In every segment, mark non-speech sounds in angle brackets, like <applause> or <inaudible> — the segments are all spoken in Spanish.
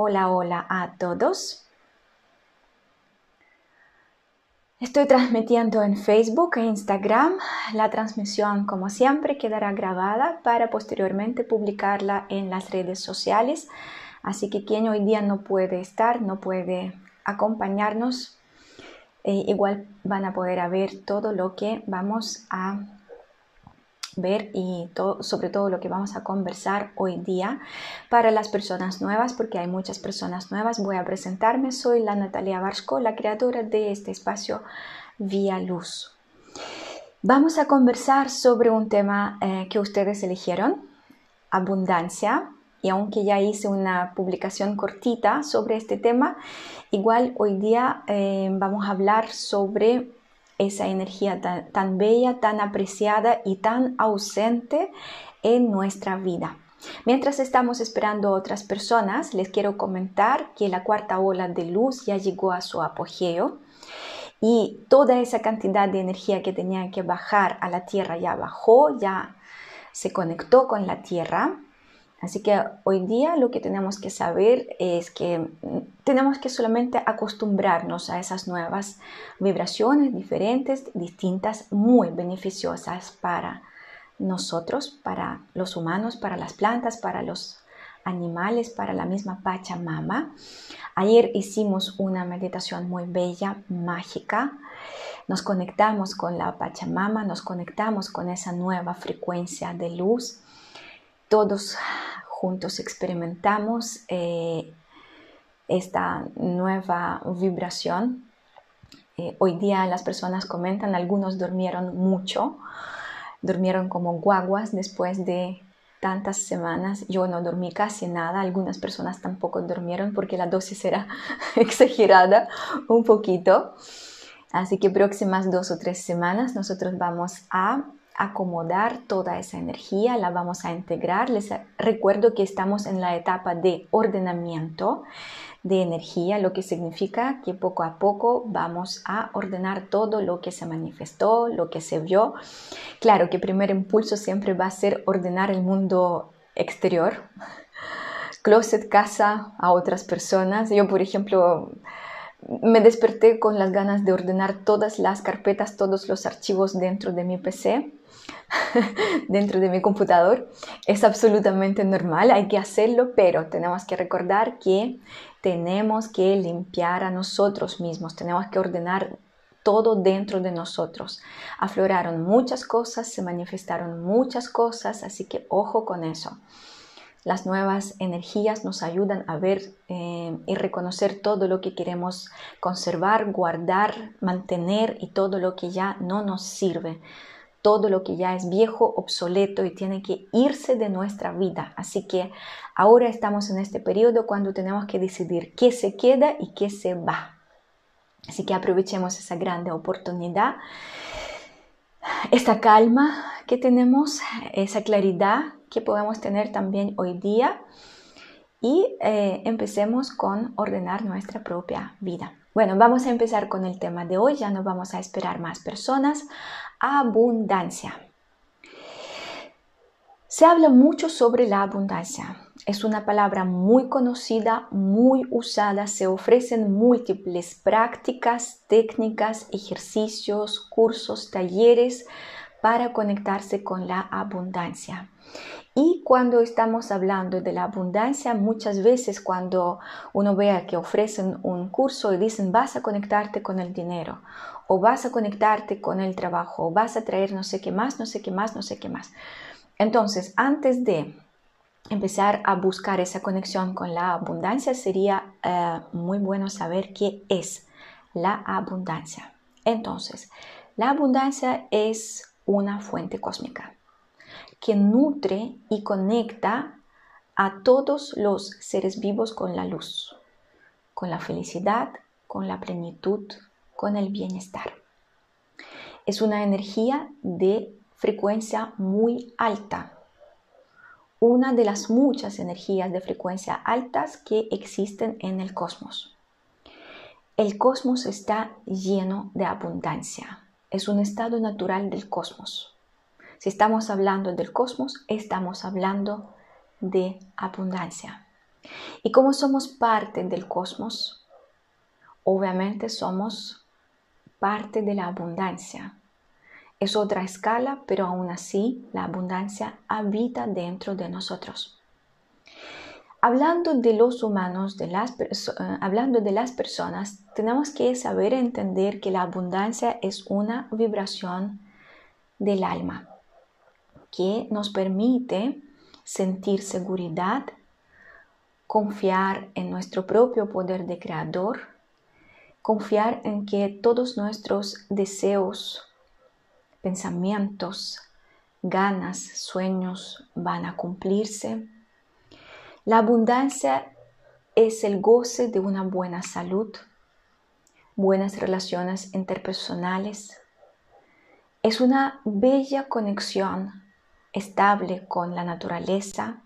Hola, hola a todos. Estoy transmitiendo en Facebook e Instagram. La transmisión, como siempre, quedará grabada para posteriormente publicarla en las redes sociales. Así que quien hoy día no puede estar, no puede acompañarnos, eh, igual van a poder ver todo lo que vamos a ver y sobre todo lo que vamos a conversar hoy día para las personas nuevas, porque hay muchas personas nuevas. Voy a presentarme, soy la Natalia Barsko, la creadora de este espacio Vía Luz. Vamos a conversar sobre un tema eh, que ustedes eligieron, abundancia, y aunque ya hice una publicación cortita sobre este tema, igual hoy día eh, vamos a hablar sobre esa energía tan, bella, tan apreciada y tan ausente en nuestra vida. Mientras estamos esperando a otras personas, les quiero comentar que la cuarta ola de luz ya llegó a su apogeo y toda esa cantidad de energía que tenía que bajar a la Tierra ya bajó, ya se conectó con la Tierra Así que hoy día lo que tenemos que saber es que tenemos que solamente acostumbrarnos a esas nuevas vibraciones diferentes, distintas, muy beneficiosas para nosotros, para los humanos, para las plantas, para los animales, para la misma Pachamama. Ayer hicimos una meditación muy bella, mágica. Nos conectamos con la Pachamama, nos conectamos con esa nueva frecuencia de luz todos juntos experimentamos eh, esta nueva vibración. Eh, hoy día las personas comentan, algunos durmieron mucho, durmieron como guaguas después de tantas semanas. Yo no dormí casi nada, algunas personas tampoco durmieron porque la dosis era <laughs> exagerada un poquito. Así que próximas dos o tres semanas nosotros vamos a acomodar toda esa energía, la vamos a integrar. Les recuerdo que estamos en la etapa de ordenamiento de energía, lo que significa que poco a poco vamos a ordenar todo lo que se manifestó, lo que se vio. Claro que primer impulso siempre va a ser ordenar el mundo exterior, <laughs> closet, casa a otras personas. Yo, por ejemplo, me desperté con las ganas de ordenar todas las carpetas, todos los archivos dentro de mi PC <laughs> dentro de mi computador. Es absolutamente normal, hay que hacerlo, pero tenemos que recordar que tenemos que limpiar a nosotros mismos, tenemos que ordenar todo dentro de nosotros. Afloraron muchas cosas, se manifestaron muchas cosas, así que ojo con eso. Las nuevas energías nos ayudan a ver eh, y reconocer todo lo que queremos conservar, guardar, mantener y todo lo que ya no nos sirve todo lo que ya es viejo, obsoleto y tiene que irse de nuestra vida. Así que ahora estamos en este periodo cuando tenemos que decidir qué se queda y qué se va. Así que aprovechemos esa grande oportunidad, esta calma que tenemos, esa claridad que podemos tener también hoy día y eh, empecemos con ordenar nuestra propia vida. Bueno, vamos a empezar con el tema de hoy, ya no vamos a esperar más personas abundancia. Se habla mucho sobre la abundancia. Es una palabra muy conocida, muy usada. Se ofrecen múltiples prácticas, técnicas, ejercicios, cursos, talleres para conectarse con la abundancia. Y cuando estamos hablando de la abundancia, muchas veces cuando uno vea que ofrecen un curso y dicen vas a conectarte con el dinero o vas a conectarte con el trabajo o vas a traer no sé qué más, no sé qué más, no sé qué más. Entonces, antes de empezar a buscar esa conexión con la abundancia, sería eh, muy bueno saber qué es la abundancia. Entonces, la abundancia es una fuente cósmica que nutre y conecta a todos los seres vivos con la luz, con la felicidad, con la plenitud, con el bienestar. Es una energía de frecuencia muy alta, una de las muchas energías de frecuencia altas que existen en el cosmos. El cosmos está lleno de abundancia, es un estado natural del cosmos. Si estamos hablando del cosmos, estamos hablando de abundancia. Y como somos parte del cosmos, obviamente somos parte de la abundancia. Es otra escala, pero aún así la abundancia habita dentro de nosotros. Hablando de los humanos, las, eh, hablando de las personas, tenemos que saber entender que la abundancia es una vibración del alma que nos permite sentir seguridad, confiar en nuestro propio poder de creador, confiar en que todos nuestros deseos, pensamientos, ganas, sueños van a cumplirse. La abundancia es el goce de una buena salud, buenas relaciones interpersonales. Es una bella conexión estable con la naturaleza,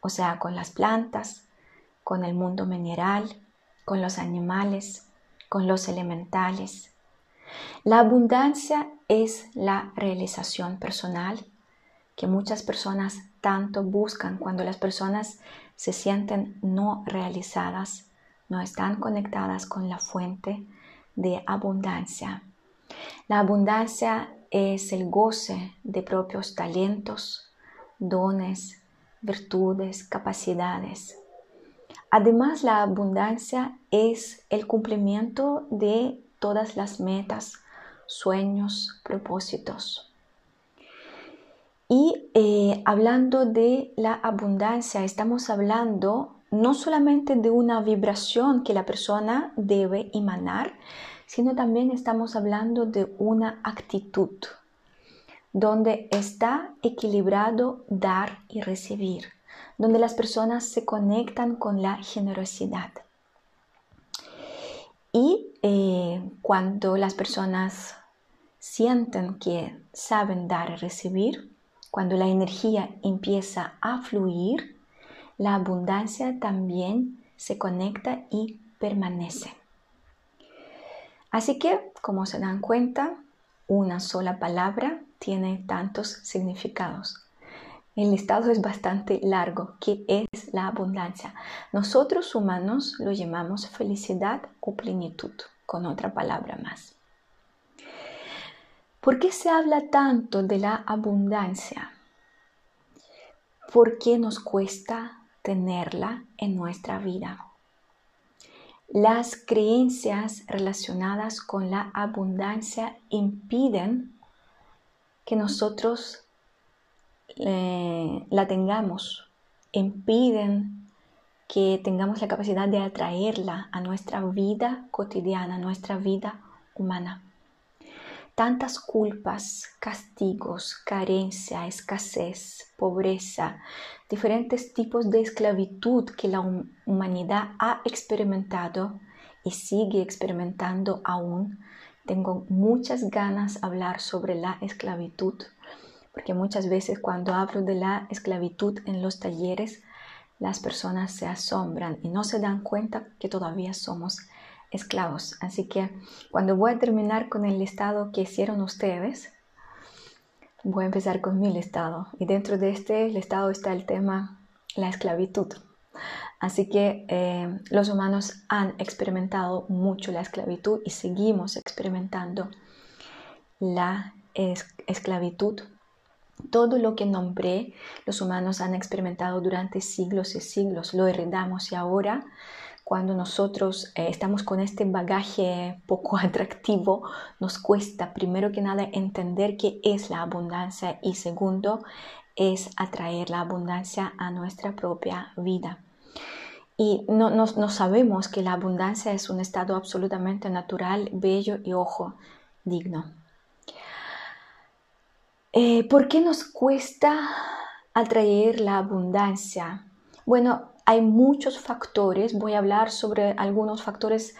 o sea, con las plantas, con el mundo mineral, con los animales, con los elementales. La abundancia es la realización personal que muchas personas tanto buscan cuando las personas se sienten no realizadas, no están conectadas con la fuente de abundancia. La abundancia es el goce de propios talentos, dones, virtudes, capacidades. Además, la abundancia es el cumplimiento de todas las metas, sueños, propósitos. Y eh, hablando de la abundancia, estamos hablando no solamente de una vibración que la persona debe emanar, sino también estamos hablando de una actitud donde está equilibrado dar y recibir, donde las personas se conectan con la generosidad. Y eh, cuando las personas sienten que saben dar y recibir, cuando la energía empieza a fluir, la abundancia también se conecta y permanece. Así que, como se dan cuenta, una sola palabra tiene tantos significados. El listado es bastante largo, que es la abundancia. Nosotros humanos lo llamamos felicidad o plenitud, con otra palabra más. ¿Por qué se habla tanto de la abundancia? ¿Por qué nos cuesta tenerla en nuestra vida? Las creencias relacionadas con la abundancia impiden que nosotros eh, la tengamos, impiden que tengamos la capacidad de atraerla a nuestra vida cotidiana, a nuestra vida humana. Tantas culpas, castigos, carencia, escasez, pobreza, diferentes tipos de esclavitud que la humanidad ha experimentado y sigue experimentando aún. Tengo muchas ganas de hablar sobre la esclavitud, porque muchas veces cuando hablo de la esclavitud en los talleres, las personas se asombran y no se dan cuenta que todavía somos esclavos. Así que cuando voy a terminar con el listado que hicieron ustedes, voy a empezar con mi listado. Y dentro de este listado está el tema la esclavitud. Así que eh, los humanos han experimentado mucho la esclavitud y seguimos experimentando la esclavitud. Todo lo que nombré, los humanos han experimentado durante siglos y siglos, lo heredamos y ahora cuando nosotros eh, estamos con este bagaje poco <laughs> atractivo, nos cuesta primero que nada entender qué es la abundancia y segundo es atraer la abundancia a nuestra propia vida. Y no, sabemos que la abundancia es un estado absolutamente natural, bello y ojo digno. Eh, ¿Por qué nos cuesta atraer la abundancia? Bueno, hay muchos factores, voy a hablar sobre algunos factores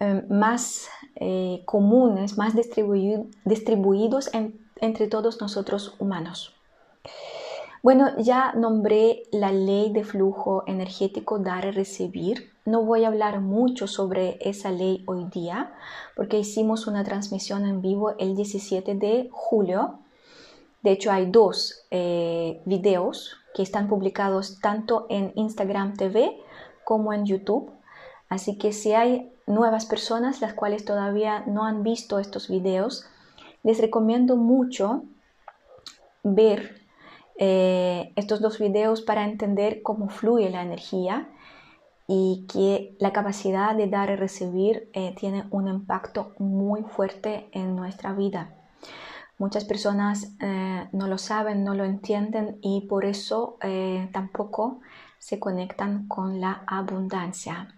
eh, más eh, comunes, más distribuidos entre todos nosotros humanos. Bueno, ya nombré la ley de flujo energético dar y recibir. No voy a hablar mucho sobre esa ley hoy día porque hicimos una transmisión en vivo el 17 de julio. De hecho, hay dos eh, videos que están publicados tanto en Instagram TV como en YouTube. Así que si hay nuevas personas las cuales todavía no han visto estos videos, les recomiendo mucho ver eh, estos dos videos para entender cómo fluye la energía y que la capacidad de dar y recibir eh, tiene un impacto muy fuerte en nuestra vida. Muchas personas eh, no lo saben, no lo entienden y por eso tampoco se conectan con la abundancia.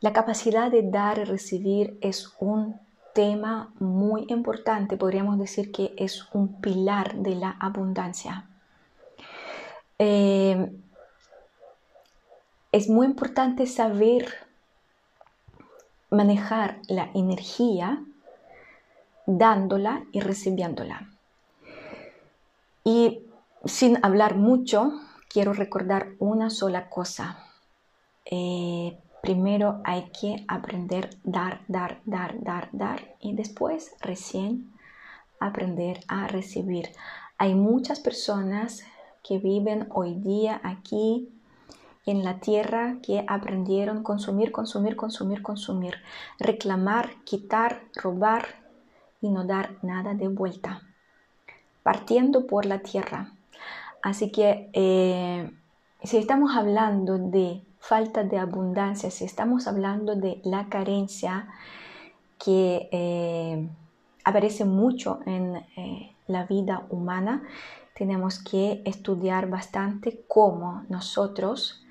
La capacidad de dar y recibir es un tema muy importante, podríamos decir que es un pilar de la abundancia. Eh, es muy importante saber manejar la energía dándola y recibiéndola. Y sin hablar mucho, quiero recordar una sola cosa. Eh, primero hay que aprender dar, dar, dar, dar, dar y después recién aprender a recibir. Hay muchas personas que viven hoy día aquí en la tierra que aprendieron consumir, consumir, consumir, consumir, reclamar, quitar, robar y no dar nada de vuelta, partiendo por la tierra. Así que eh, si estamos hablando de falta de abundancia, si estamos hablando de la carencia que eh, aparece mucho en eh, la vida humana, tenemos que estudiar bastante cómo nosotros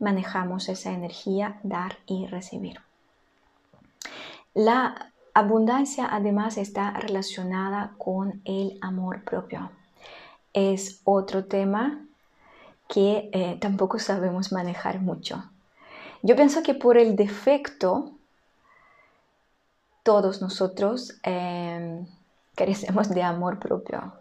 manejamos esa energía, dar y recibir. La abundancia además está relacionada con el amor propio. Es otro tema que eh, tampoco sabemos manejar mucho. Yo pienso que por el defecto, todos nosotros eh, carecemos de amor propio.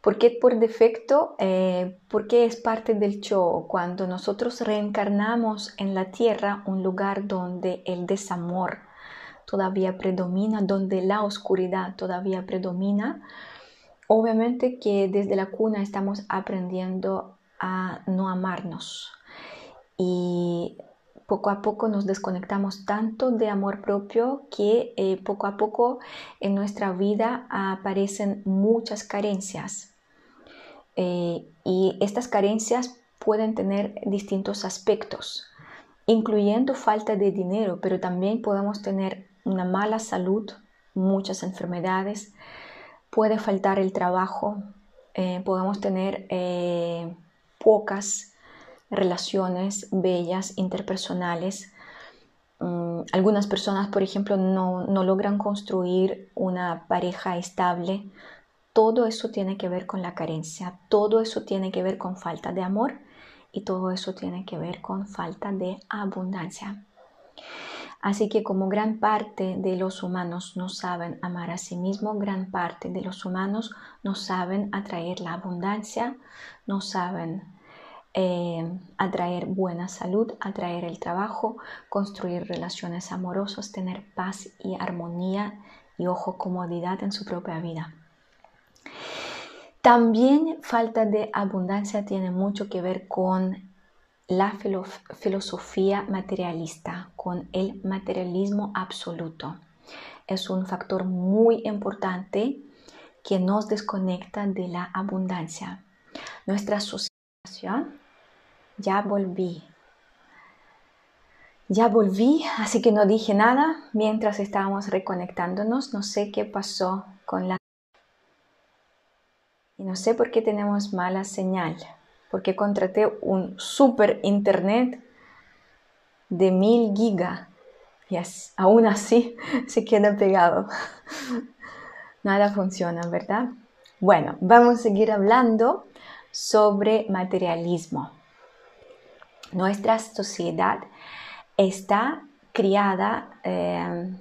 ¿Por qué por defecto? Eh, porque es parte del show. Cuando nosotros reencarnamos en la tierra, un lugar donde el desamor todavía predomina, donde la oscuridad todavía predomina, obviamente que desde la cuna estamos aprendiendo a no amarnos y poco a poco nos desconectamos tanto de amor propio que eh, poco a poco en nuestra vida aparecen muchas carencias. Eh, y estas carencias pueden tener distintos aspectos, incluyendo falta de dinero, pero también podemos tener una mala salud, muchas enfermedades, puede faltar el trabajo, eh, podemos tener pocas relaciones bellas, interpersonales. Mm, algunas personas, por ejemplo, no, no logran construir una pareja estable. Todo eso tiene que ver con la carencia, todo eso tiene que ver con falta de amor y todo eso tiene que ver con falta de abundancia. Así que como gran parte de los humanos no saben amar a sí mismos, gran parte de los humanos no saben atraer la abundancia, no saben eh, atraer buena salud, atraer el trabajo, construir relaciones amorosas, tener paz y armonía y ojo, comodidad en su propia vida. También falta de abundancia tiene mucho que ver con la filosofía materialista, con el materialismo absoluto. Es un factor muy importante que nos desconecta de la abundancia. Nuestra sociedad ya volví. Ya volví, así que no dije nada mientras estábamos reconectándonos. No sé qué pasó con la... Y no sé por qué tenemos mala señal. Porque contraté un super internet de mil gigas. Y aún así <laughs> se queda pegado. <laughs> Nada funciona, ¿verdad? Bueno, vamos a seguir hablando sobre materialismo. Nuestra sociedad está criada eh,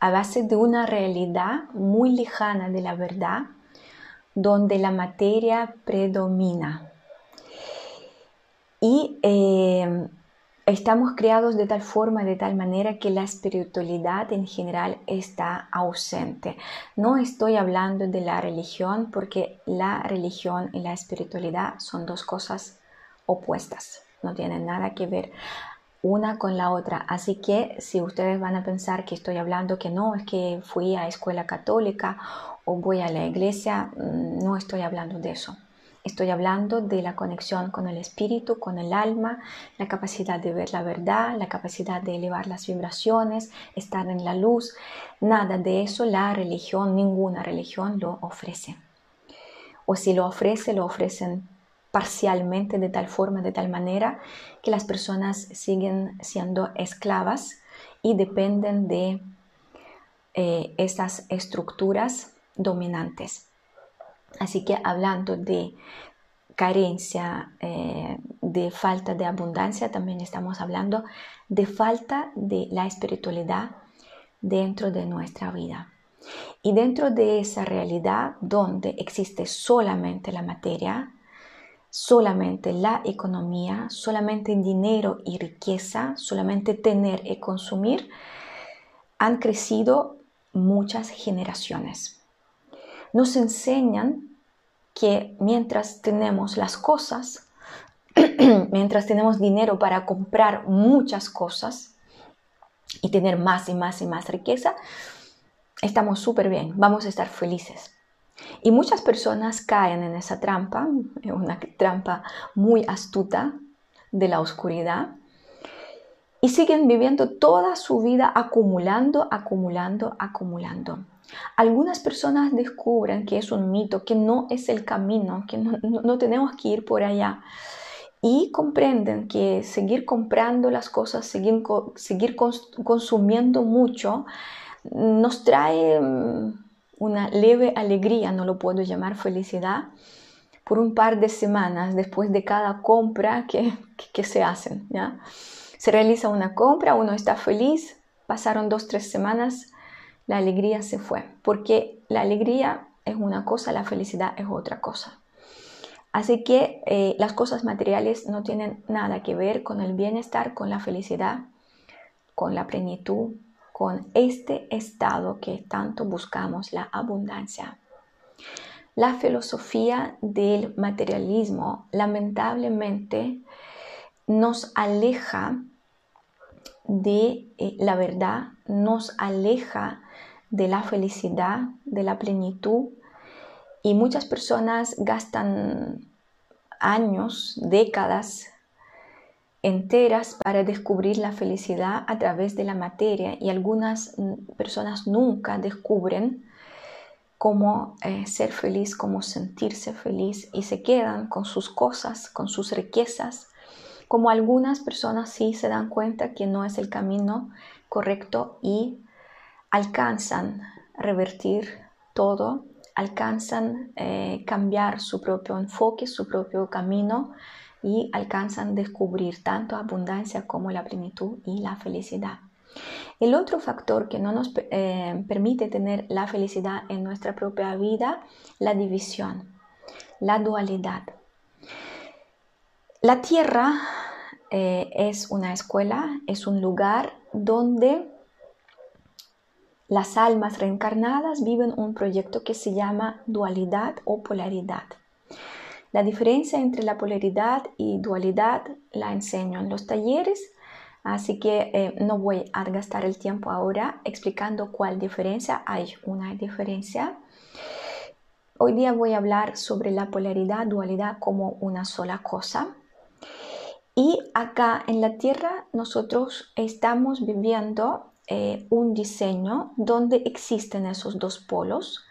a base de una realidad muy lejana de la verdad, donde la materia predomina. Y eh, estamos criados de tal forma, de tal manera que la espiritualidad en general está ausente. No estoy hablando de la religión porque la religión y la espiritualidad son dos cosas opuestas. no tienen nada que ver una con la otra. Así que si ustedes van a pensar que estoy hablando que no, es que fui a escuela católica o voy a la iglesia, mm, no estoy hablando de eso. Estoy hablando de la conexión con el espíritu, con el alma, la capacidad de ver la verdad, la capacidad de elevar las vibraciones, estar en la luz. Nada de eso la religión, ninguna religión lo ofrece. O si lo ofrece, lo ofrecen parcialmente de tal forma, de tal manera que las personas siguen siendo esclavas y dependen de eh, esas estructuras dominantes. Así que hablando de carencia, eh, de falta de abundancia, también estamos hablando de falta de la espiritualidad dentro de nuestra vida. Y dentro de esa realidad donde existe solamente la materia, solamente la economía, solamente dinero y riqueza, solamente tener y consumir, han crecido muchas generaciones. Nos enseñan que mientras tenemos las cosas, <clears throat> mientras tenemos dinero para comprar muchas cosas y tener más y más y más riqueza, estamos súper bien, vamos a estar felices. Y muchas personas caen en esa trampa, una trampa muy astuta de la oscuridad, y siguen viviendo toda su vida acumulando, acumulando, acumulando. Algunas personas descubren que es un mito, que no es el camino, que no, tenemos que ir por allá. Y comprenden que seguir comprando las cosas, seguir, seguir consumiendo mucho, nos trae mm, una leve alegría, no lo puedo llamar felicidad, por un par de semanas después de cada compra que, que, se hacen. ¿ya? Se realiza una compra, uno está feliz, pasaron dos, tres semanas, la alegría se fue, porque la alegría es una cosa, la felicidad es otra cosa. Así que eh, las cosas materiales no tienen nada que ver con el bienestar, con la felicidad, con la plenitud, con este estado que tanto buscamos, la abundancia. La filosofía del materialismo lamentablemente nos aleja de eh, la verdad, nos aleja de la felicidad, de la plenitud. Y muchas personas gastan años, décadas enteras para descubrir la felicidad a través de la materia y algunas personas nunca descubren cómo eh, ser feliz, cómo sentirse feliz y se quedan con sus cosas, con sus riquezas, como algunas personas sí se dan cuenta que no es el camino correcto y alcanzan revertir todo, alcanzan eh, cambiar su propio enfoque, su propio camino y alcanzan descubrir tanto abundancia como la plenitud y la felicidad. El otro factor que no nos eh, permite tener la felicidad en nuestra propia vida, la división, la dualidad. La tierra eh, es una escuela, es un lugar donde las almas reencarnadas viven un proyecto que se llama dualidad o polaridad. La diferencia entre la polaridad y dualidad la enseño en los talleres, así que eh, no voy a gastar el tiempo ahora explicando cuál diferencia. Hay una diferencia. Hoy día voy a hablar sobre la polaridad, dualidad como una sola cosa. Y acá en la Tierra nosotros estamos viviendo eh, un diseño donde existen esos dos polos.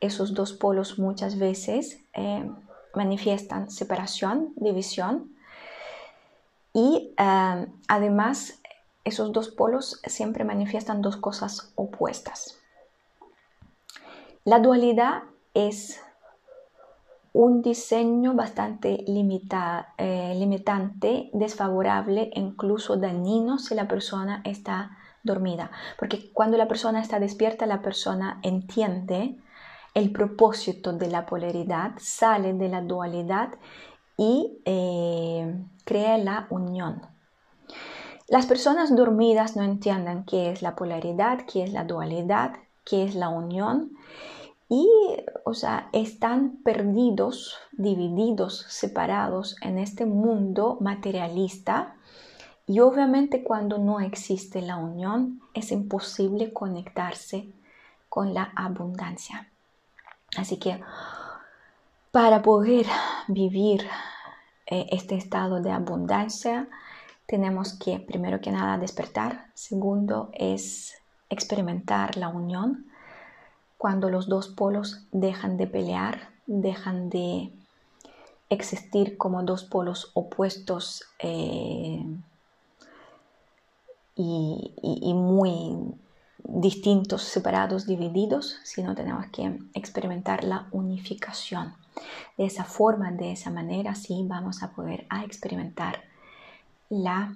Esos dos polos muchas veces eh, manifiestan separación, división y eh, además esos dos polos siempre manifiestan dos cosas opuestas. La dualidad es un diseño bastante limitante, desfavorable incluso dañino si la persona está dormida. Porque cuando la persona está despierta, la persona entiende el propósito de la polaridad, sale de la dualidad y eh, crea la unión. Las personas dormidas no entienden qué es la polaridad, qué es la dualidad, qué es la unión y, o sea, están perdidos, divididos, separados en este mundo materialista. Y obviamente cuando no existe la unión es imposible conectarse con la abundancia. Así que para poder vivir eh, este estado de abundancia, tenemos que, primero que nada, despertar. Segundo, es experimentar la unión cuando los dos polos dejan de pelear, dejan de existir como dos polos opuestos eh, y, muy distintos, separados, divididos, sino tenemos que experimentar la unificación. De esa forma, de esa manera, sí vamos a poder experimentar la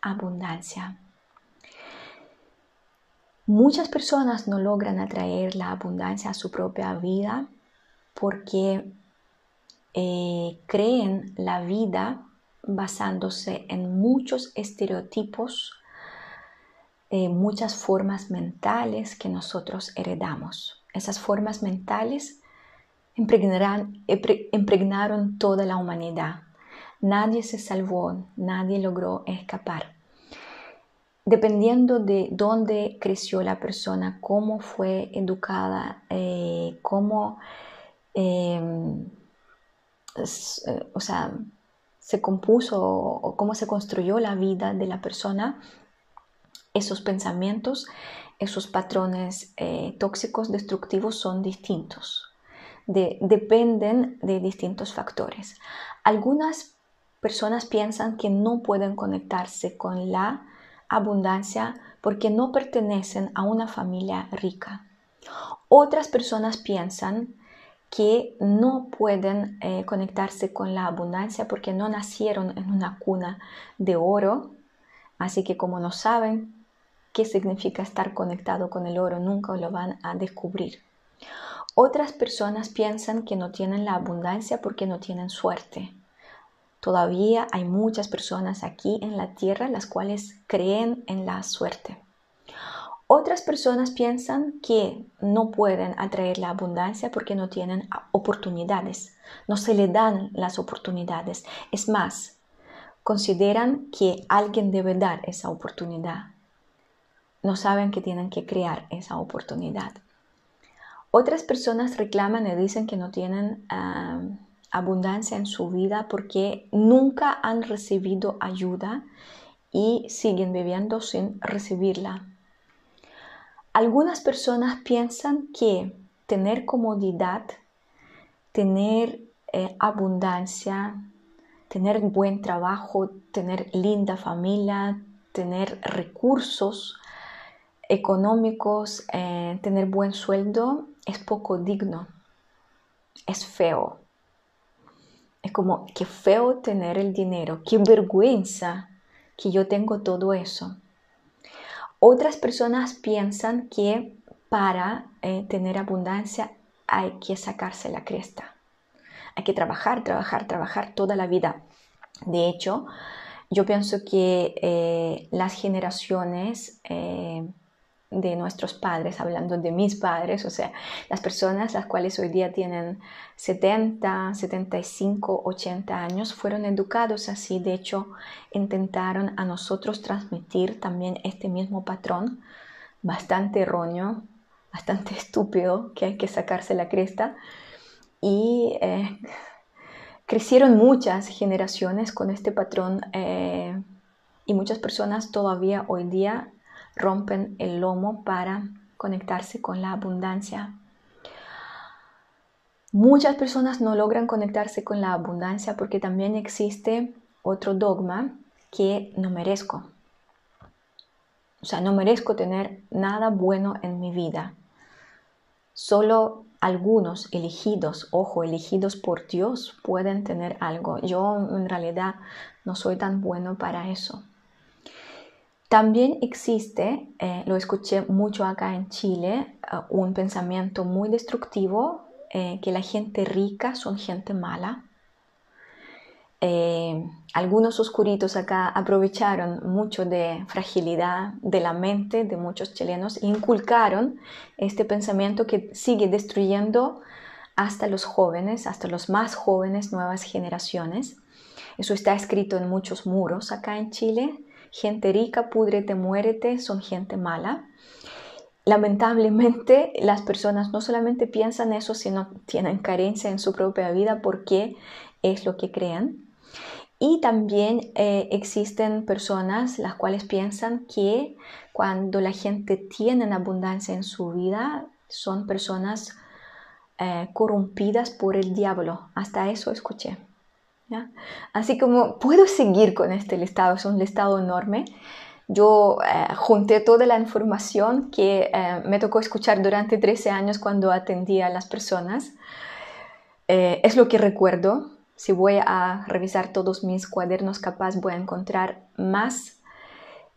abundancia. Muchas personas no logran atraer la abundancia a su propia vida porque eh, creen la vida basándose en muchos estereotipos, eh, muchas formas mentales que nosotros heredamos. Esas formas mentales impregnaron toda la humanidad. Nadie se salvó, nadie logró escapar dependiendo de dónde creció la persona, cómo fue educada, eh, cómo, em, eh, o sea, se compuso o cómo se construyó la vida de la persona, esos pensamientos, esos patrones eh, tóxicos, destructivos son distintos. dependen de distintos factores. Algunas personas piensan que no pueden conectarse con la abundancia porque no pertenecen a una familia rica. Otras personas piensan que no pueden eh, conectarse con la abundancia porque no nacieron en una cuna de oro, así que como no saben qué significa estar conectado con el oro, nunca lo van a descubrir. Otras personas piensan que no tienen la abundancia porque no tienen suerte. Todavía hay muchas personas aquí en la tierra las cuales creen en la suerte. Otras personas piensan que no pueden atraer la abundancia porque no tienen oportunidades, no se le dan las oportunidades. Es más, consideran que alguien debe dar esa oportunidad. No saben que tienen que crear esa oportunidad. Otras personas reclaman y dicen que no tienen ah, abundancia en su vida porque nunca han recibido ayuda y siguen viviendo sin recibirla. Algunas personas piensan que tener comodidad, tener eh, abundancia, tener buen trabajo, tener linda familia, tener recursos económicos, eh, tener buen sueldo es poco digno, es feo. Es como, qué feo tener el dinero, qué vergüenza que yo tengo todo eso. Otras personas piensan que para eh, tener abundancia hay que sacarse la cresta. Hay que trabajar, trabajar, trabajar toda la vida. De hecho, yo pienso que eh, las generaciones de nuestros padres, hablando de mis padres, o sea, las personas las cuales hoy día tienen 70, 75, 80 años, fueron educados así, de hecho, intentaron a nosotros transmitir también este mismo patrón, bastante erróneo, bastante <laughs> estúpido, que hay que sacarse la cresta, y eh, crecieron muchas generaciones con este patrón. Eh, y muchas personas todavía hoy día rompen el lomo para conectarse con la abundancia. Muchas personas no logran conectarse con la abundancia porque también existe otro dogma que no merezco. O sea, no merezco tener nada bueno en mi vida. Solo algunos elegidos, ojo, elegidos por Dios, pueden tener algo. Yo en realidad no soy tan bueno para eso. También existe, eh, lo escuché mucho acá en Chile, eh, un pensamiento muy destructivo, eh, que la gente rica son gente mala. algunos oscuritos acá aprovecharon mucho de fragilidad de la mente de muchos chilenos e inculcaron este pensamiento que sigue destruyendo hasta los jóvenes, hasta los más jóvenes, nuevas generaciones. Eso está escrito en muchos muros acá en Chile. Gente rica, púdrete, muérete, son gente mala. Lamentablemente <laughs> las personas no solamente piensan eso, sino tienen carencia en su propia vida porque es lo que creen. Y también eh, existen personas las cuales piensan que cuando la gente tiene abundancia en su vida, son personas eh, corrompidas por el diablo. Hasta eso escuché. Así como puedo seguir con este listado, es un listado enorme. Yo eh, junté toda la información que me tocó escuchar durante 13 años cuando atendía a las personas. es lo que recuerdo, si voy a revisar todos mis cuadernos, capaz voy a encontrar más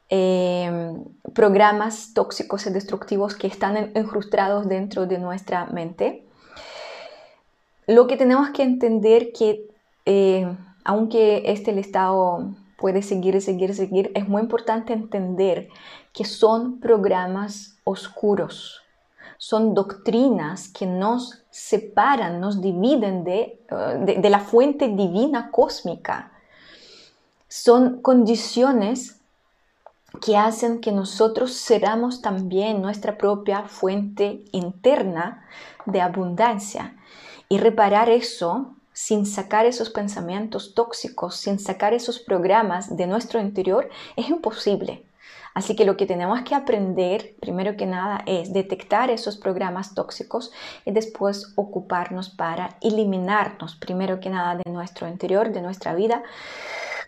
eh, programas tóxicos y destructivos que están incrustados dentro de nuestra mente. Lo que tenemos que entender que eh, aunque este listado puede seguir, seguir, seguir, es muy importante entender que son programas oscuros, son doctrinas que nos separan, nos dividen de, eh, de, la fuente divina cósmica. Son condiciones que hacen que nosotros seramos también nuestra propia fuente interna de abundancia. Y reparar eso sin sacar esos pensamientos tóxicos, sin sacar esos programas de nuestro interior, es imposible. Así que lo que tenemos que aprender, primero que nada, es detectar esos programas tóxicos y después ocuparnos para eliminarnos, primero que nada, de nuestro interior, de nuestra vida,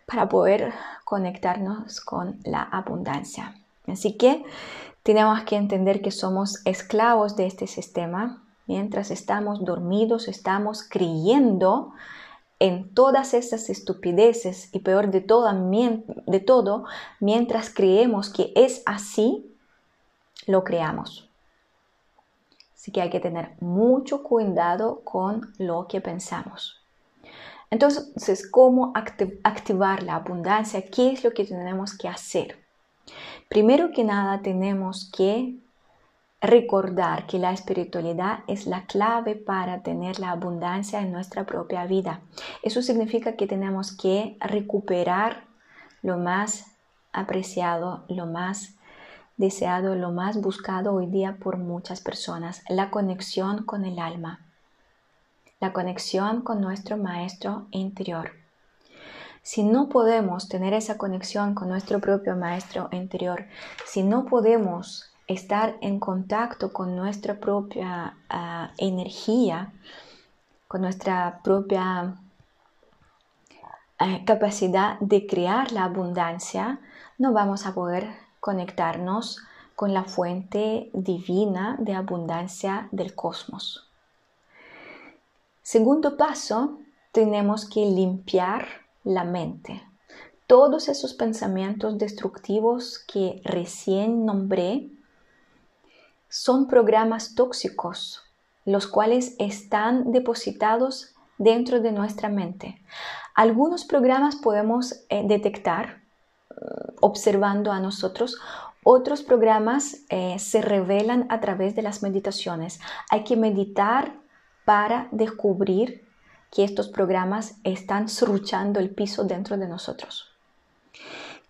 para poder conectarnos con la abundancia. Así que tenemos que entender que somos esclavos de este sistema. Mientras estamos dormidos, estamos creyendo en todas esas estupideces y peor de todo, de todo, mientras creemos que es así, lo creamos. Así que hay que tener mucho cuidado con lo que pensamos. Entonces, ¿cómo activar la abundancia? ¿Qué es lo que tenemos que hacer? Primero que nada, tenemos que recordar que la espiritualidad es la clave para tener la abundancia en nuestra propia vida. Eso significa que tenemos que recuperar lo más apreciado, lo más deseado, lo más buscado hoy día por muchas personas, la conexión con el alma, la conexión con nuestro maestro interior. Si no podemos tener esa conexión con nuestro propio maestro interior, si no podemos estar en contacto con nuestra propia ah, energía, con nuestra propia eh, capacidad de crear la abundancia, no vamos a poder conectarnos con la fuente divina de abundancia del cosmos. Segundo paso, tenemos que limpiar la mente. Todos esos pensamientos destructivos que recién nombré son programas tóxicos, los cuales están depositados dentro de nuestra mente. Algunos programas podemos eh, detectar mm, observando a nosotros, otros programas eh, se revelan a través de las meditaciones. Hay que meditar para descubrir que estos programas están surruchando el piso dentro de nosotros.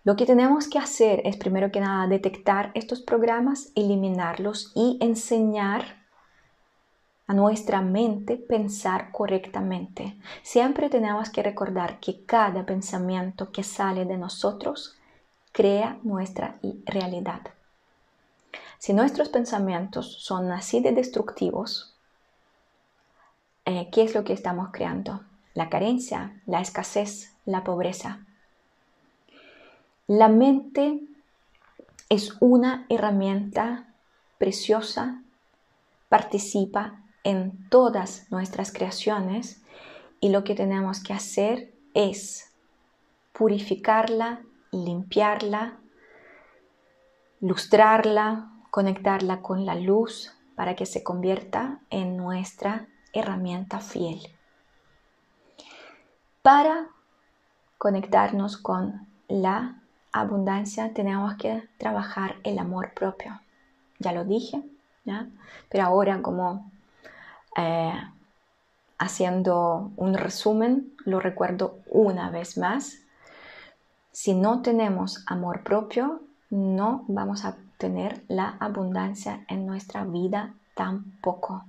Lo que tenemos que hacer es primero que nada detectar estos programas, eliminarlos y enseñar a nuestra mente pensar correctamente. Siempre tenemos que recordar que cada pensamiento que sale de nosotros crea nuestra realidad. Si nuestros pensamientos son así de destructivos, eh, ¿qué es lo que estamos creando? La carencia, la escasez, la pobreza. La mente es una herramienta preciosa, participa en todas nuestras creaciones y lo que tenemos que hacer es purificarla, limpiarla, lustrarla, conectarla con la luz para que se convierta en nuestra herramienta fiel. Para conectarnos con la abundancia, tenemos que trabajar el amor propio. Ya lo dije, ¿ya? pero ahora como eh, haciendo un resumen, lo recuerdo una vez más. Si no tenemos amor propio, no vamos a tener la abundancia en nuestra vida tampoco.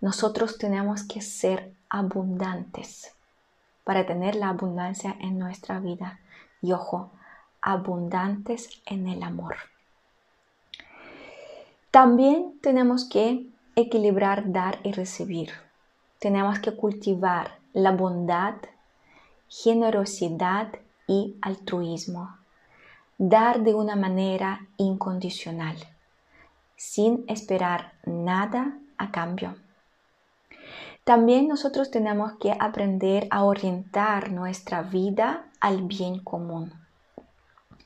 Nosotros tenemos que ser abundantes para tener la abundancia en nuestra vida. Y ojo, abundantes en el amor. También tenemos que equilibrar dar y recibir. Tenemos que cultivar la bondad, generosidad y altruismo. Dar de una manera incondicional, sin esperar nada a cambio. También nosotros tenemos que aprender a orientar nuestra vida al bien común.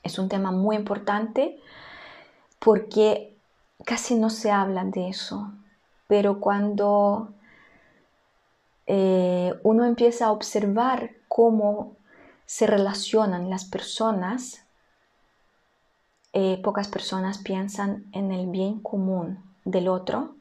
Es un tema muy importante porque casi no se habla de eso, pero cuando eh, uno empieza a observar cómo se relacionan las personas, eh, pocas personas piensan en el bien común del otro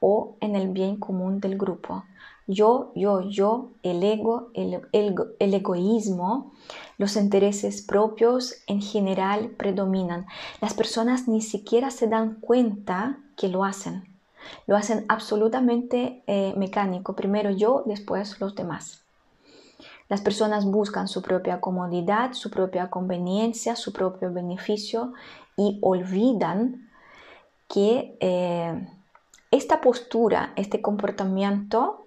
o en el bien común del grupo. Yo, yo, yo, el ego, el, el, egoísmo, los intereses propios en general predominan. Las personas ni siquiera se dan cuenta que lo hacen. Lo hacen absolutamente eh, mecánico. Primero yo, después los demás. Las personas buscan su propia comodidad, su propia conveniencia, su propio beneficio y olvidan que eh, esta postura, este comportamiento,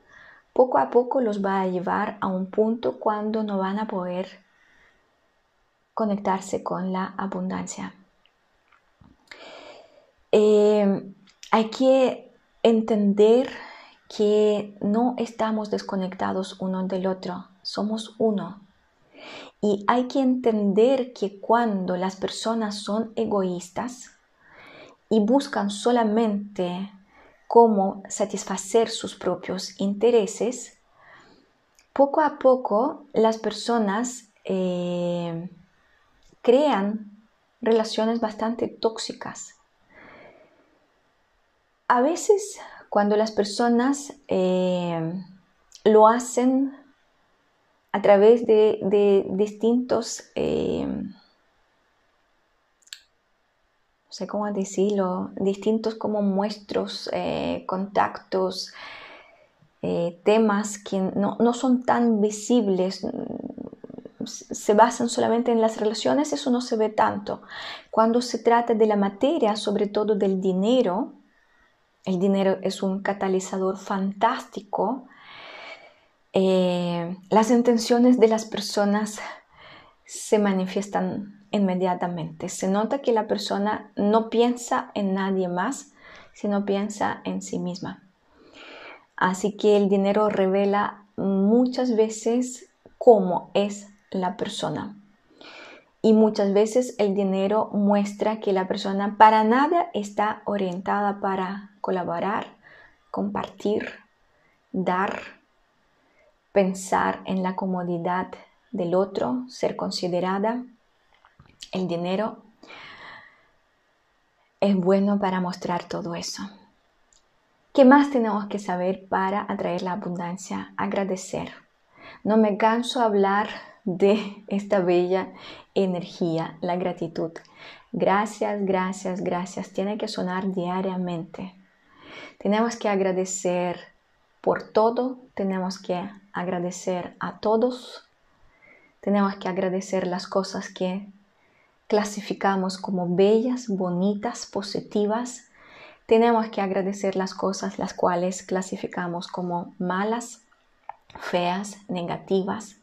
poco a poco los va a llevar a un punto cuando no van a poder conectarse con la abundancia. Eh, hay que entender que no estamos desconectados uno del otro, somos uno. Y hay que entender que cuando las personas son egoístas y buscan solamente cómo satisfacer sus propios intereses, poco a poco las personas eh, crean relaciones bastante tóxicas. A veces cuando las personas eh, lo hacen a través de, distintos eh, sé cómo decirlo, distintos como muestros, eh, contactos, eh, temas que no, no, son tan visibles, mm, se basan solamente en las relaciones, eso no se ve tanto. Cuando se trata de la materia, sobre todo del dinero, el dinero es un catalizador fantástico, eh, las intenciones de las personas se manifiestan inmediatamente. Se nota que la persona no piensa en nadie más, sino piensa en sí misma. Así que el dinero revela muchas veces cómo es la persona. Y muchas veces el dinero muestra que la persona para nada está orientada para colaborar, compartir, dar, pensar en la comodidad del otro, ser considerada el dinero es bueno para mostrar todo eso. ¿Qué más tenemos que saber para atraer la abundancia? Agradecer. No me canso de hablar de esta bella energía, la gratitud. Gracias, gracias, gracias. Tiene que sonar diariamente. Tenemos que agradecer por todo, tenemos que agradecer a todos, tenemos que agradecer las cosas que clasificamos como bellas, bonitas, positivas, tenemos que agradecer las cosas las cuales clasificamos como malas, feas, negativas.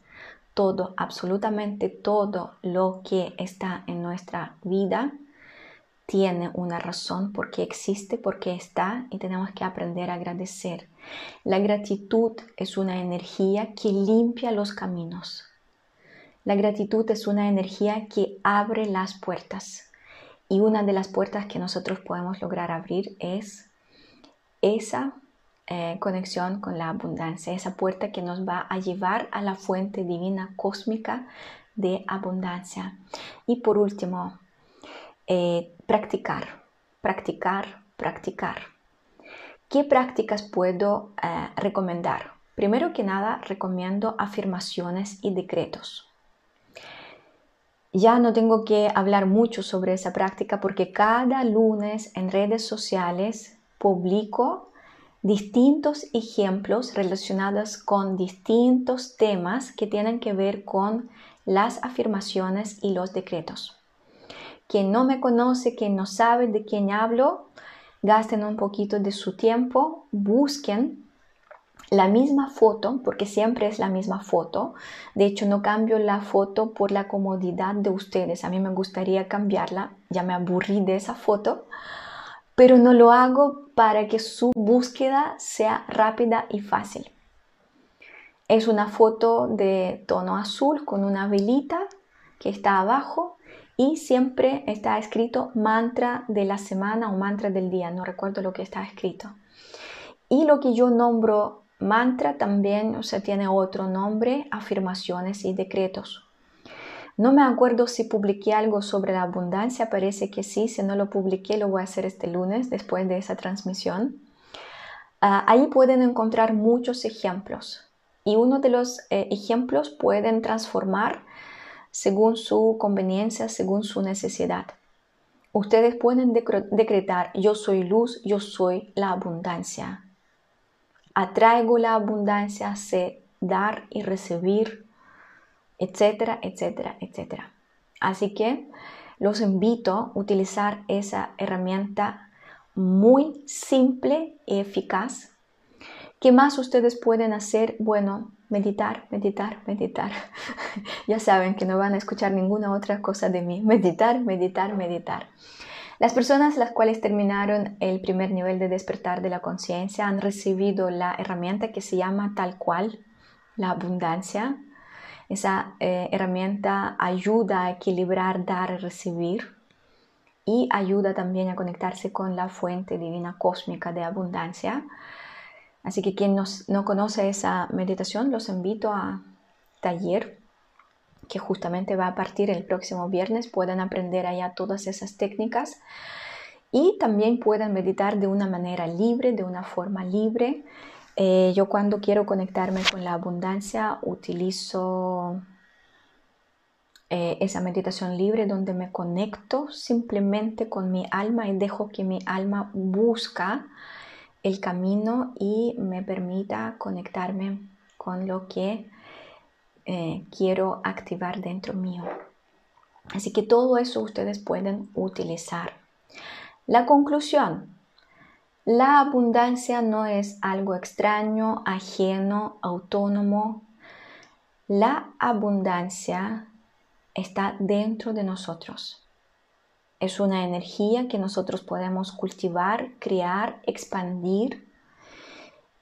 Todo, absolutamente todo lo que está en nuestra vida tiene una razón porque existe, porque está y tenemos que aprender a agradecer. La gratitud es una energía que limpia los caminos. La gratitud es una energía que abre las puertas y una de las puertas que nosotros podemos lograr abrir es esa eh, conexión con la abundancia, esa puerta que nos va a llevar a la fuente divina cósmica de abundancia. Y por último, eh, practicar, practicar, practicar. ¿Qué prácticas puedo eh, recomendar? Primero que nada, recomiendo afirmaciones y decretos. Ya no tengo que hablar mucho sobre esa práctica porque cada lunes en redes sociales publico distintos ejemplos relacionados con distintos temas que tienen que ver con las afirmaciones y los decretos. Quien no me conoce, quien no sabe de quién hablo, gasten un poquito de su tiempo, busquen la misma foto, porque siempre es la misma foto. De hecho, no cambio la foto por la comodidad de ustedes. A mí me gustaría cambiarla, ya me aburrí de esa foto, pero no lo hago para que su búsqueda sea rápida y fácil. Es una foto de tono azul con una velita que está abajo y siempre está escrito mantra de la semana o mantra del día, no recuerdo lo que está escrito. Y lo que yo nombro mantra también, o sea, tiene otro nombre, afirmaciones y decretos. No me acuerdo si publiqué algo sobre la abundancia, parece que sí, si no lo publiqué lo voy a hacer este lunes después de esa transmisión. Ah, ahí pueden encontrar muchos ejemplos y uno de los eh, ejemplos pueden transformar según su conveniencia, según su necesidad. Ustedes pueden decretar, yo soy luz, yo soy la abundancia. Atraigo la abundancia, sé dar y recibir, etcétera, etcétera, etcétera. Así que los invito a utilizar esa herramienta muy simple y eficaz. ¿Qué más ustedes pueden hacer? Bueno, meditar, meditar, meditar. <laughs> ya saben que no van a escuchar ninguna otra cosa de mí. Meditar, meditar, meditar. Las personas las cuales terminaron el primer nivel de despertar de la conciencia han recibido la herramienta que se llama tal cual, la abundancia. Esa eh, herramienta ayuda a equilibrar dar y recibir y ayuda también a conectarse con la fuente divina cósmica de abundancia. Así que quien no conoce esa meditación, los invito a taller que justamente va a partir el próximo viernes. Pueden aprender allá todas esas técnicas y también pueden meditar de una manera libre, de una forma libre. Eh, yo cuando quiero conectarme con la abundancia utilizo eh, esa meditación libre donde me conecto simplemente con mi alma y dejo que mi alma busca el camino y me permita conectarme con lo que eh, quiero activar dentro mío. Así que todo eso ustedes pueden utilizar. La conclusión. La abundancia no es algo extraño, ajeno, autónomo. La abundancia está dentro de nosotros. Es una energía que nosotros podemos cultivar, crear, expandir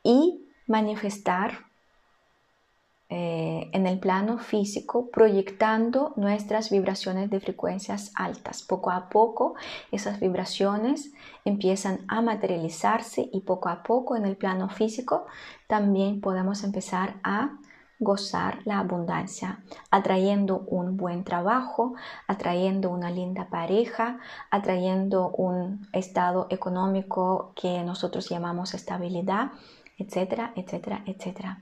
y manifestar eh, en el plano físico, proyectando nuestras vibraciones de frecuencias altas. Poco a poco esas vibraciones empiezan a materializarse y poco a poco en el plano físico también podemos empezar a gozar la abundancia, atrayendo un buen trabajo, atrayendo una linda pareja, atrayendo un estado económico que nosotros llamamos estabilidad, etcétera, etcétera, etcétera.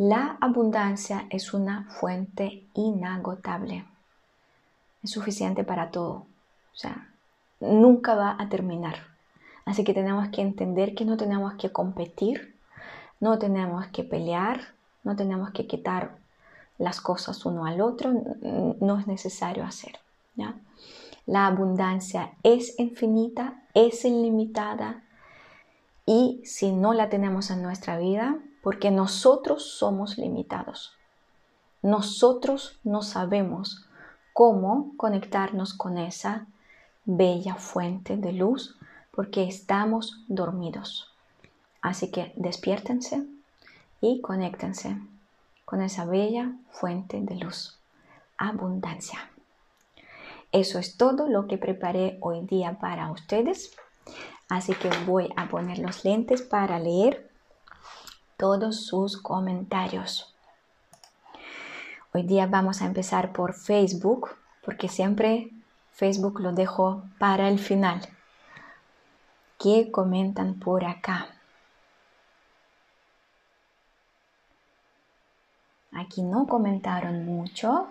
La abundancia es una fuente inagotable. Es suficiente para todo. O sea, nunca va a terminar. Así que tenemos que entender que no tenemos que competir, no tenemos que pelear, no tenemos que quitar las cosas uno al otro, no es necesario hacer. ¿ya? La abundancia es infinita, es ilimitada y si no la tenemos en nuestra vida, porque nosotros somos limitados. Nosotros no sabemos cómo conectarnos con esa bella fuente de luz porque estamos dormidos. Así que despiértense y conéctense con esa bella fuente de luz, abundancia. Eso es todo lo que preparé hoy día para ustedes. Así que voy a poner los lentes para leer todos sus comentarios. Hoy día vamos a empezar por Facebook, porque siempre Facebook lo dejo para el final. ¿Qué comentan por acá? Aquí no comentaron mucho,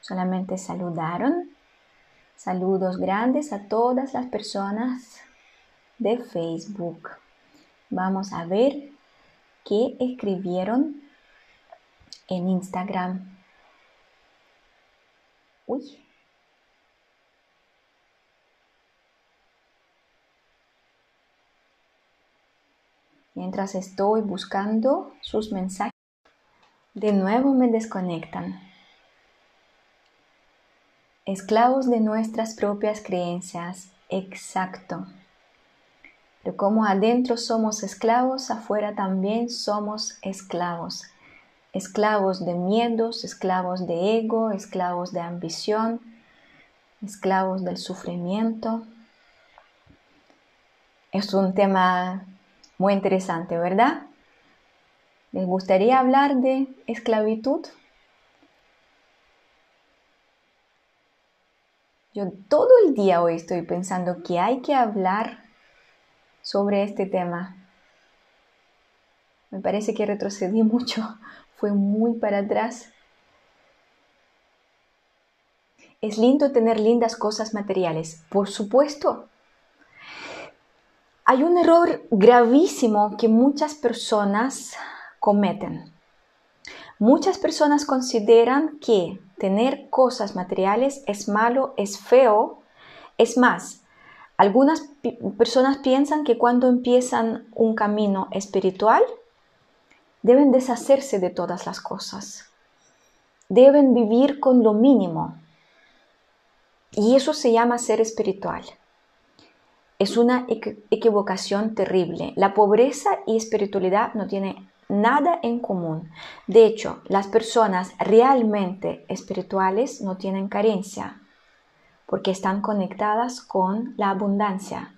solamente saludaron. Saludos grandes a todas las personas de Facebook. Vamos a ver qué escribieron en Instagram. Uy. Mientras estoy buscando sus mensajes, de nuevo me desconectan. Esclavos de nuestras propias creencias, exacto. Pero como adentro somos esclavos, afuera también somos esclavos. Esclavos de miedos, esclavos de ego, esclavos de ambición, esclavos del sufrimiento. Es un tema muy interesante, ¿verdad? ¿Les gustaría hablar de esclavitud? Yo todo el día hoy estoy pensando que hay que hablar sobre este tema. Me parece que retrocedí <laughs> mucho, fue muy para atrás. Es lindo tener lindas cosas materiales, por supuesto, hay un error gravísimo que muchas personas cometen. Muchas personas consideran que tener cosas materiales es malo, es feo. Es más, algunas personas piensan que cuando empiezan un camino espiritual, deben deshacerse de todas las cosas. Deben vivir con lo mínimo. Y eso se llama ser espiritual es una equivocación terrible. La pobreza y espiritualidad no tienen nada en común. De hecho, las personas realmente espirituales no tienen carencia porque están conectadas con la abundancia.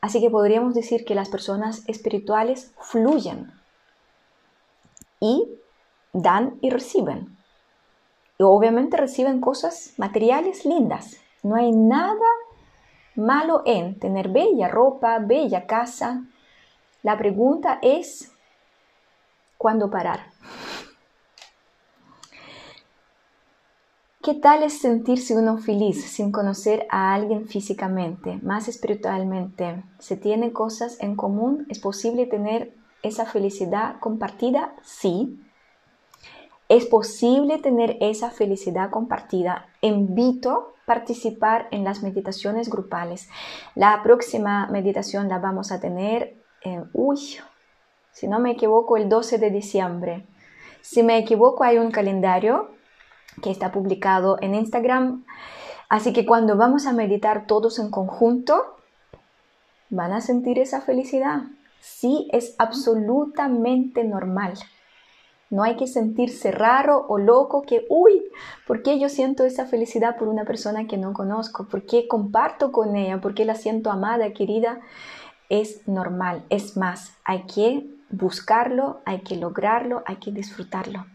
Así que podríamos decir que las personas espirituales fluyen y dan y reciben. Y obviamente reciben cosas materiales lindas. No hay nada malo en tener bella ropa, bella casa. La pregunta es, ¿cuándo parar? ¿Qué tal es sentirse uno feliz sin conocer a alguien físicamente, más espiritualmente? ¿Se tienen cosas en común? ¿Es posible tener esa felicidad compartida? Sí. ¿Es posible tener esa felicidad compartida? Invito participar en las meditaciones grupales. La próxima meditación la vamos a tener, en, uy, si no me equivoco, el 12 de diciembre. Si me equivoco, hay un calendario que está publicado en Instagram. Así que cuando vamos a meditar todos en conjunto, van a sentir esa felicidad. Sí, es absolutamente normal. No hay que sentirse raro o loco que, uy, ¿por qué yo siento esa felicidad por una persona que no conozco? ¿Por qué comparto con ella? ¿Por qué la siento amada, querida? Es normal. Es más, hay que buscarlo, hay que lograrlo, hay que disfrutarlo.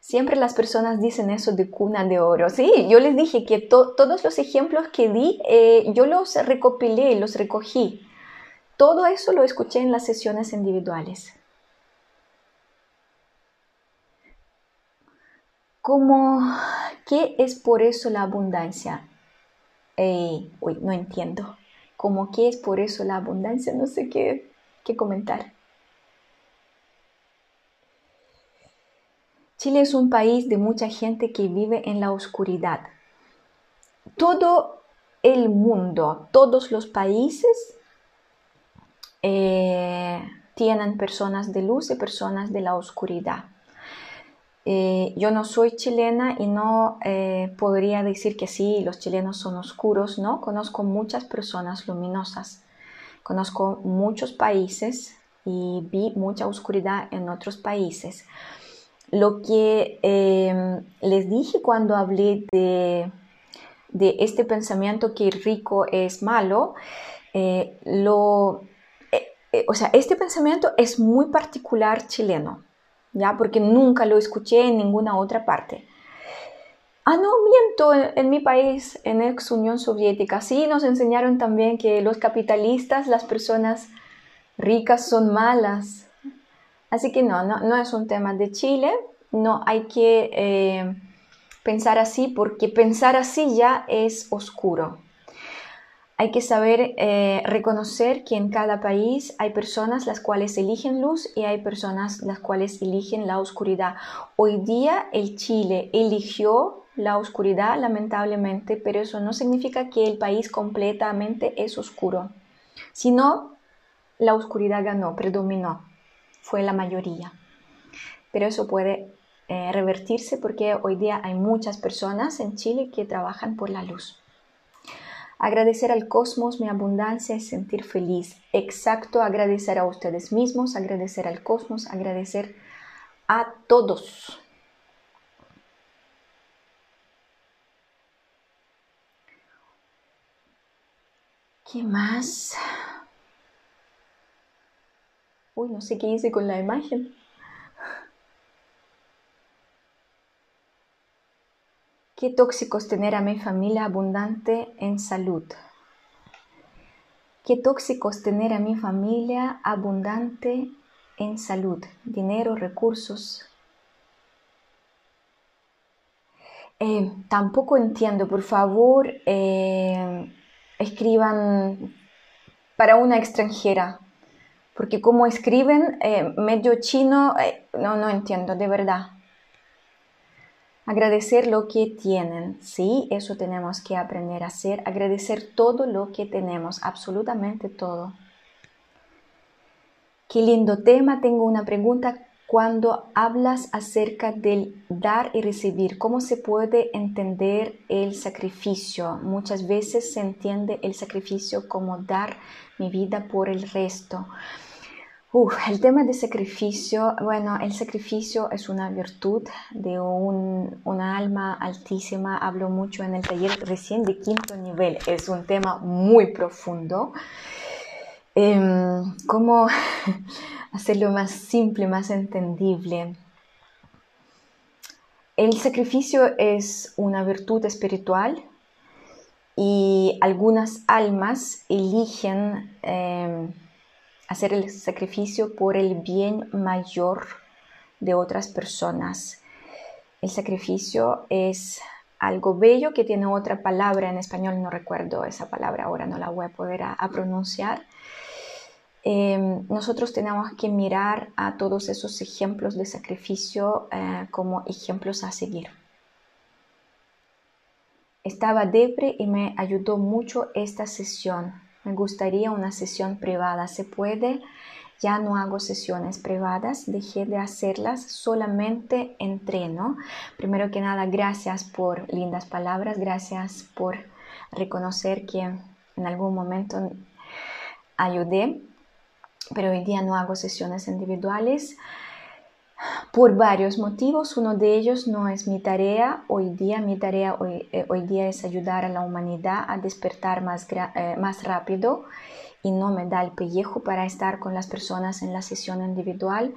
Siempre las personas dicen eso de cuna de oro. Sí, yo les dije que todos los ejemplos que di, eh, yo los recopilé, los recogí. Todo eso lo escuché en las sesiones individuales. como ¿qué es por eso la abundancia? Uy, no entiendo. ¿Cómo qué es por eso la abundancia? No sé qué, qué comentar. Chile es un país de mucha gente que vive en la oscuridad. Todo el mundo, todos los países eh, tienen personas de luz y personas de la oscuridad. Eh, yo no soy chilena y no eh, podría decir que sí, los chilenos son oscuros, ¿no? Conozco muchas personas luminosas, conozco muchos países y vi mucha oscuridad en otros países. Lo que em, les dije cuando hablé de este pensamiento que rico es malo, eh, eh, eh, o sea, este pensamiento es muy particular chileno, ¿ya? Porque nunca lo escuché en ninguna otra parte. Ah, no, miento, en, mi país, en ex Unión Soviética, sí nos enseñaron también que los capitalistas, las personas ricas son malas. Así que no, no, es un tema de Chile, no hay que pensar así porque pensar así ya es oscuro. Hay que saber eh, reconocer que en cada país hay personas las cuales eligen luz y hay personas las cuales eligen la oscuridad. Hoy día el Chile eligió la oscuridad, lamentablemente, pero eso no significa que el país completamente es oscuro, sino la oscuridad ganó, predominó, fue la mayoría. Pero eso puede eh, revertirse porque hoy día hay muchas personas en Chile que trabajan por la luz. Agradecer al cosmos mi abundancia es sentir feliz. Exacto, agradecer a ustedes mismos, agradecer al cosmos, agradecer a todos. ¿Qué más? Uy, no sé qué hice con la imagen. Qué tóxico es tener a mi familia abundante en salud. Qué tóxico es tener a mi familia abundante en salud, dinero, recursos. Eh, tampoco entiendo, por favor, eh, escriban para una extranjera, porque como escriben eh, medio chino, no, no entiendo, de verdad. Agradecer lo que tienen, sí, eso tenemos que aprender a hacer, agradecer todo lo que tenemos, absolutamente todo. Qué lindo tema, tengo una pregunta. Cuando hablas acerca del dar y recibir, ¿cómo se puede entender el sacrificio? Muchas veces se entiende el sacrificio como dar mi vida por el resto el tema de sacrificio, bueno, el sacrificio es una virtud de un, una alma altísima. Hablo mucho en el taller recién de quinto nivel. Es un tema muy profundo. Em, ¿Cómo <laughs> hacerlo más simple, más entendible? El sacrificio es una virtud espiritual y algunas almas eligen... Em, hacer el sacrificio por el bien mayor de otras personas. El sacrificio es algo bello que tiene otra palabra en español, no recuerdo esa palabra, ahora no la voy a poder a, pronunciar. Em, nosotros tenemos que mirar a todos esos ejemplos de sacrificio eh, como ejemplos a seguir. Estaba depre y me ayudó mucho esta sesión me gustaría una sesión privada. ¿Se puede? Ya no hago sesiones privadas, dejé de hacerlas, solamente entreno. Primero que nada, gracias por lindas palabras, gracias por reconocer que en algún momento ayudé, pero hoy día no hago sesiones individuales por varios motivos. Uno de ellos no es mi tarea hoy día. Mi tarea hoy, eh, día es ayudar a la humanidad a despertar más, eh, más rápido y no me da el pellejo para estar con las personas en la sesión individual.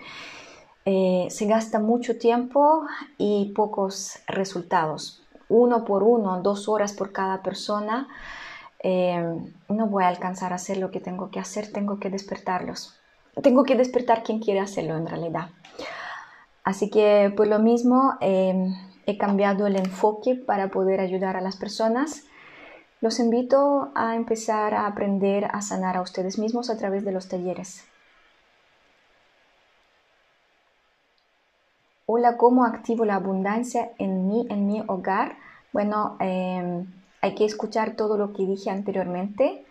Eh, se gasta mucho tiempo y pocos resultados. Uno por uno, dos horas por cada persona. no voy a alcanzar a hacer lo que tengo que hacer, tengo que despertarlos. Tengo que despertar quien quiere hacerlo en realidad. Así que por lo mismo em, he cambiado el enfoque para poder ayudar a las personas. Los invito a empezar a aprender a sanar a ustedes mismos a través de los talleres. Hola, ¿cómo activo la abundancia en mí, en mi hogar? Bueno, em, hay que escuchar todo lo que dije anteriormente.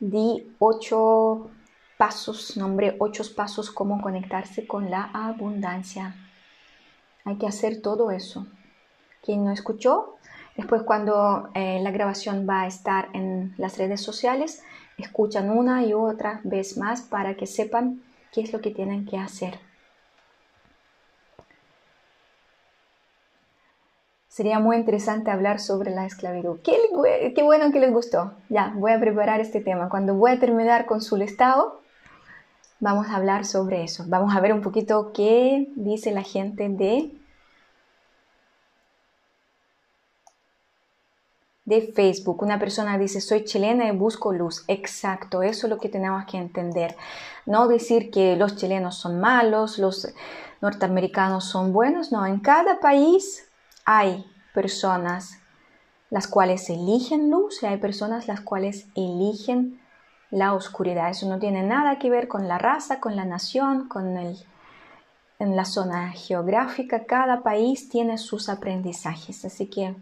Di ocho pasos, nombre ocho pasos cómo conectarse con la abundancia. Hay que hacer todo eso. Quien no escuchó, después cuando eh, la grabación va a estar en las redes sociales, escuchan una y otra vez más para que sepan qué es lo que tienen que hacer. Sería muy interesante hablar sobre la esclavitud. Qué, qué, bueno que les gustó. Ya, voy a preparar este tema. Cuando voy a terminar con su listado, vamos a hablar sobre eso. Vamos a ver un poquito qué dice la gente de de Facebook. Una persona dice, soy chilena y busco luz. Exacto, eso es lo que tenemos que entender. No decir que los chilenos son malos, los norteamericanos son buenos. No, en cada país hay personas las cuales eligen luz y hay personas las cuales eligen la oscuridad. Eso no tiene nada que ver con la raza, con la nación, con el, en la zona geográfica. Cada país tiene sus aprendizajes. Así que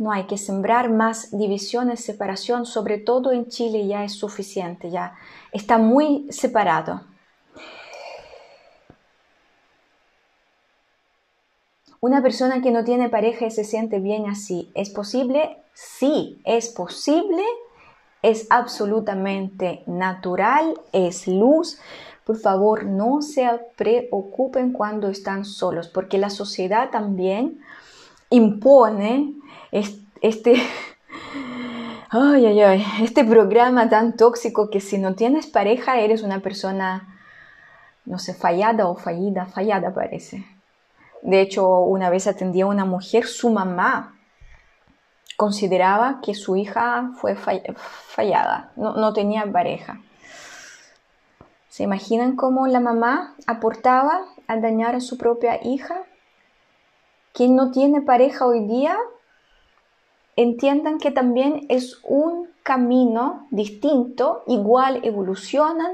no hay que sembrar más divisiones, separación, sobre todo en Chile ya es suficiente, ya está muy separado. Una persona que no tiene pareja y se siente bien así, ¿es posible? Sí, es posible, es absolutamente natural, es luz. Por favor, no se preocupen cuando están solos, porque la sociedad también impone este, <laughs> ay, ay, este programa tan tóxico que si no tienes pareja eres una persona, no sé, fallada o fallida, fallada parece. De hecho, una vez atendí a una mujer, su mamá consideraba que su hija fue fallada, no, no tenía pareja. ¿Se imaginan cómo la mamá aportaba a dañar a su propia hija? Quien no tiene pareja hoy día entiendan que también es un camino distinto, igual evolucionan,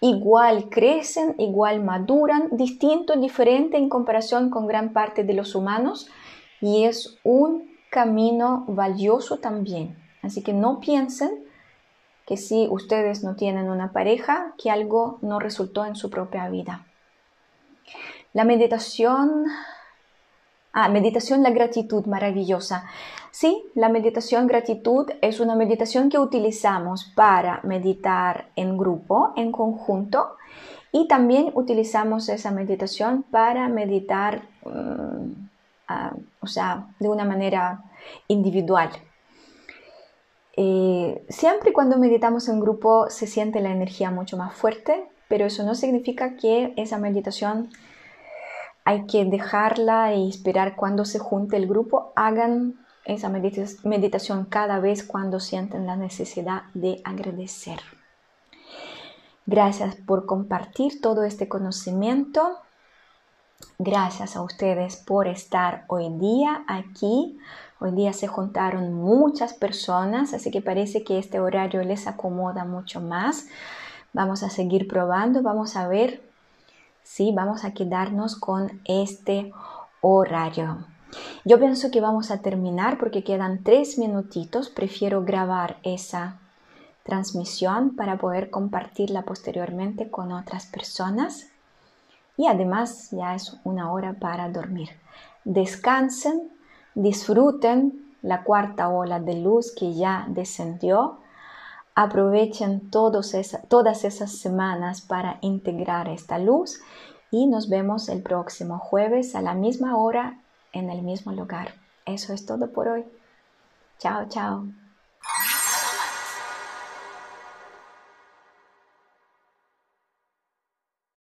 igual crecen, igual maduran, distinto, diferente en comparación con gran parte de los humanos y es un camino valioso también. Así que no piensen que si ustedes no tienen una pareja, que algo no resultó en su propia vida. La meditación Ah, meditación la gratitud maravillosa. Sí, la meditación gratitud es una meditación que utilizamos para meditar en grupo, en conjunto, y también utilizamos esa meditación para meditar, mm, ah, o sea, de una manera individual. Eh, siempre cuando meditamos en grupo se siente la energía mucho más fuerte, pero eso no significa que esa meditación hay que dejarla y esperar cuando se junte el grupo. Hagan esa meditación cada vez cuando sienten la necesidad de agradecer. Gracias por compartir todo este conocimiento. Gracias a ustedes por estar hoy día aquí. Hoy día se juntaron muchas personas, así que parece que este horario les acomoda mucho más. Vamos a seguir probando, vamos a ver ¿sí? Vamos a quedarnos con este horario. Yo pienso que vamos a terminar porque quedan tres minutitos. Prefiero grabar esa transmisión para poder compartirla posteriormente con otras personas. Y además ya es una hora para dormir. Descansen, disfruten la cuarta ola de luz que ya descendió Aprovechen todas esas semanas para integrar esta luz y nos vemos el próximo jueves a la misma hora en el mismo lugar. Eso es todo por hoy. Chao, chao.